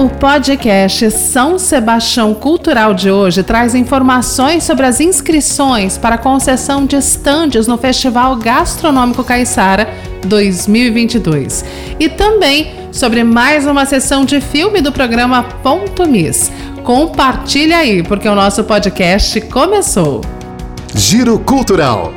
O podcast São Sebastião Cultural de hoje traz informações sobre as inscrições para a concessão de estandes no Festival Gastronômico Caiçara 2022 e também sobre mais uma sessão de filme do programa Ponto Miss. Compartilha aí, porque o nosso podcast começou. Giro Cultural.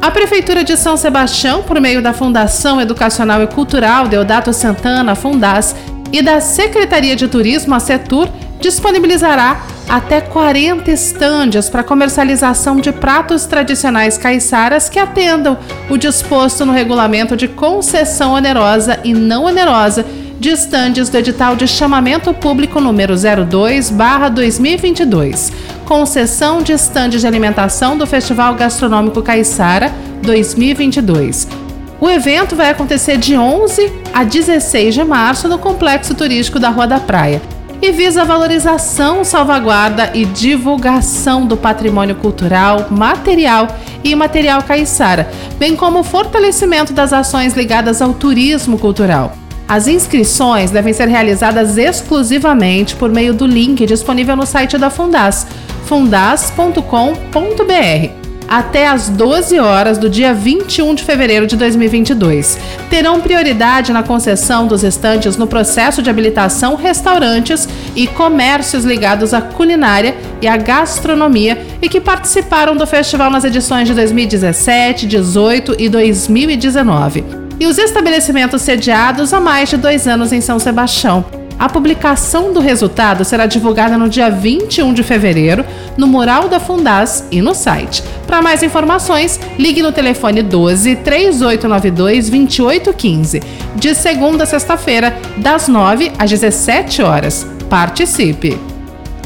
A Prefeitura de São Sebastião, por meio da Fundação Educacional e Cultural Deodato Santana Fundas e da Secretaria de Turismo, a Setur, disponibilizará até 40 estandes para comercialização de pratos tradicionais caiçaras que atendam o disposto no regulamento de concessão onerosa e não onerosa de estandes do edital de chamamento público número 02/2022, concessão de estandes de alimentação do Festival Gastronômico Caiçara 2022 o evento vai acontecer de 11 a 16 de março no Complexo Turístico da Rua da Praia e visa a valorização, salvaguarda e divulgação do patrimônio cultural, material e imaterial caiçara, bem como o fortalecimento das ações ligadas ao turismo cultural. As inscrições devem ser realizadas exclusivamente por meio do link disponível no site da Fundas, fundas.com.br até às 12 horas do dia 21 de fevereiro de 2022. Terão prioridade na concessão dos estantes no processo de habilitação restaurantes e comércios ligados à culinária e à gastronomia e que participaram do festival nas edições de 2017, 18 e 2019. E os estabelecimentos sediados há mais de dois anos em São Sebastião. A publicação do resultado será divulgada no dia 21 de fevereiro no mural da Fundas e no site. Para mais informações, ligue no telefone 12 3892 2815, de segunda a sexta-feira, das 9 às 17 horas. Participe!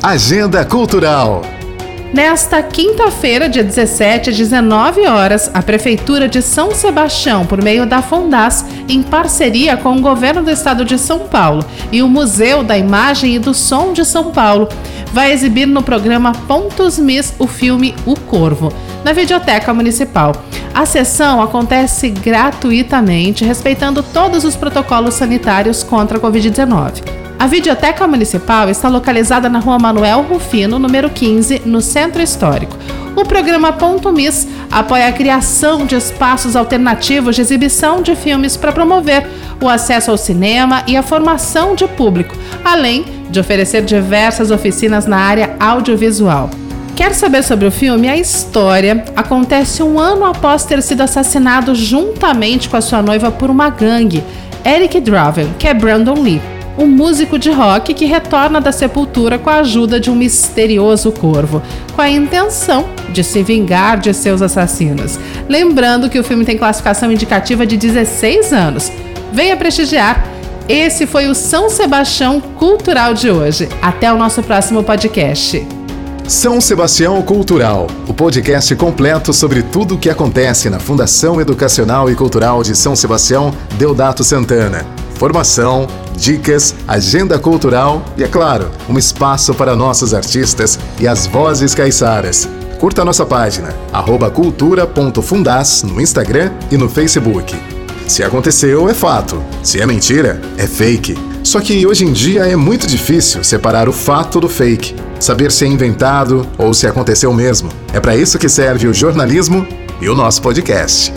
Agenda Cultural Nesta quinta-feira, dia 17 às 19 horas, a Prefeitura de São Sebastião, por meio da Fundas, em parceria com o Governo do Estado de São Paulo e o Museu da Imagem e do Som de São Paulo, vai exibir no programa Pontos Miss o filme O Corvo, na Videoteca Municipal. A sessão acontece gratuitamente, respeitando todos os protocolos sanitários contra a Covid-19. A Videoteca Municipal está localizada na rua Manuel Rufino, número 15, no Centro Histórico. O programa Ponto Miss apoia a criação de espaços alternativos de exibição de filmes para promover o acesso ao cinema e a formação de público, além de oferecer diversas oficinas na área audiovisual. Quer saber sobre o filme? A história acontece um ano após ter sido assassinado juntamente com a sua noiva por uma gangue, Eric Draven, que é Brandon Lee um músico de rock que retorna da sepultura com a ajuda de um misterioso corvo, com a intenção de se vingar de seus assassinos. Lembrando que o filme tem classificação indicativa de 16 anos. Venha prestigiar! Esse foi o São Sebastião Cultural de hoje. Até o nosso próximo podcast. São Sebastião Cultural, o podcast completo sobre tudo o que acontece na Fundação Educacional e Cultural de São Sebastião Deodato Santana formação, dicas, agenda cultural e, é claro, um espaço para nossos artistas e as vozes caiçaras. Curta nossa página, cultura.fundas no Instagram e no Facebook. Se aconteceu, é fato. Se é mentira, é fake. Só que hoje em dia é muito difícil separar o fato do fake, saber se é inventado ou se aconteceu mesmo. É para isso que serve o jornalismo e o nosso podcast.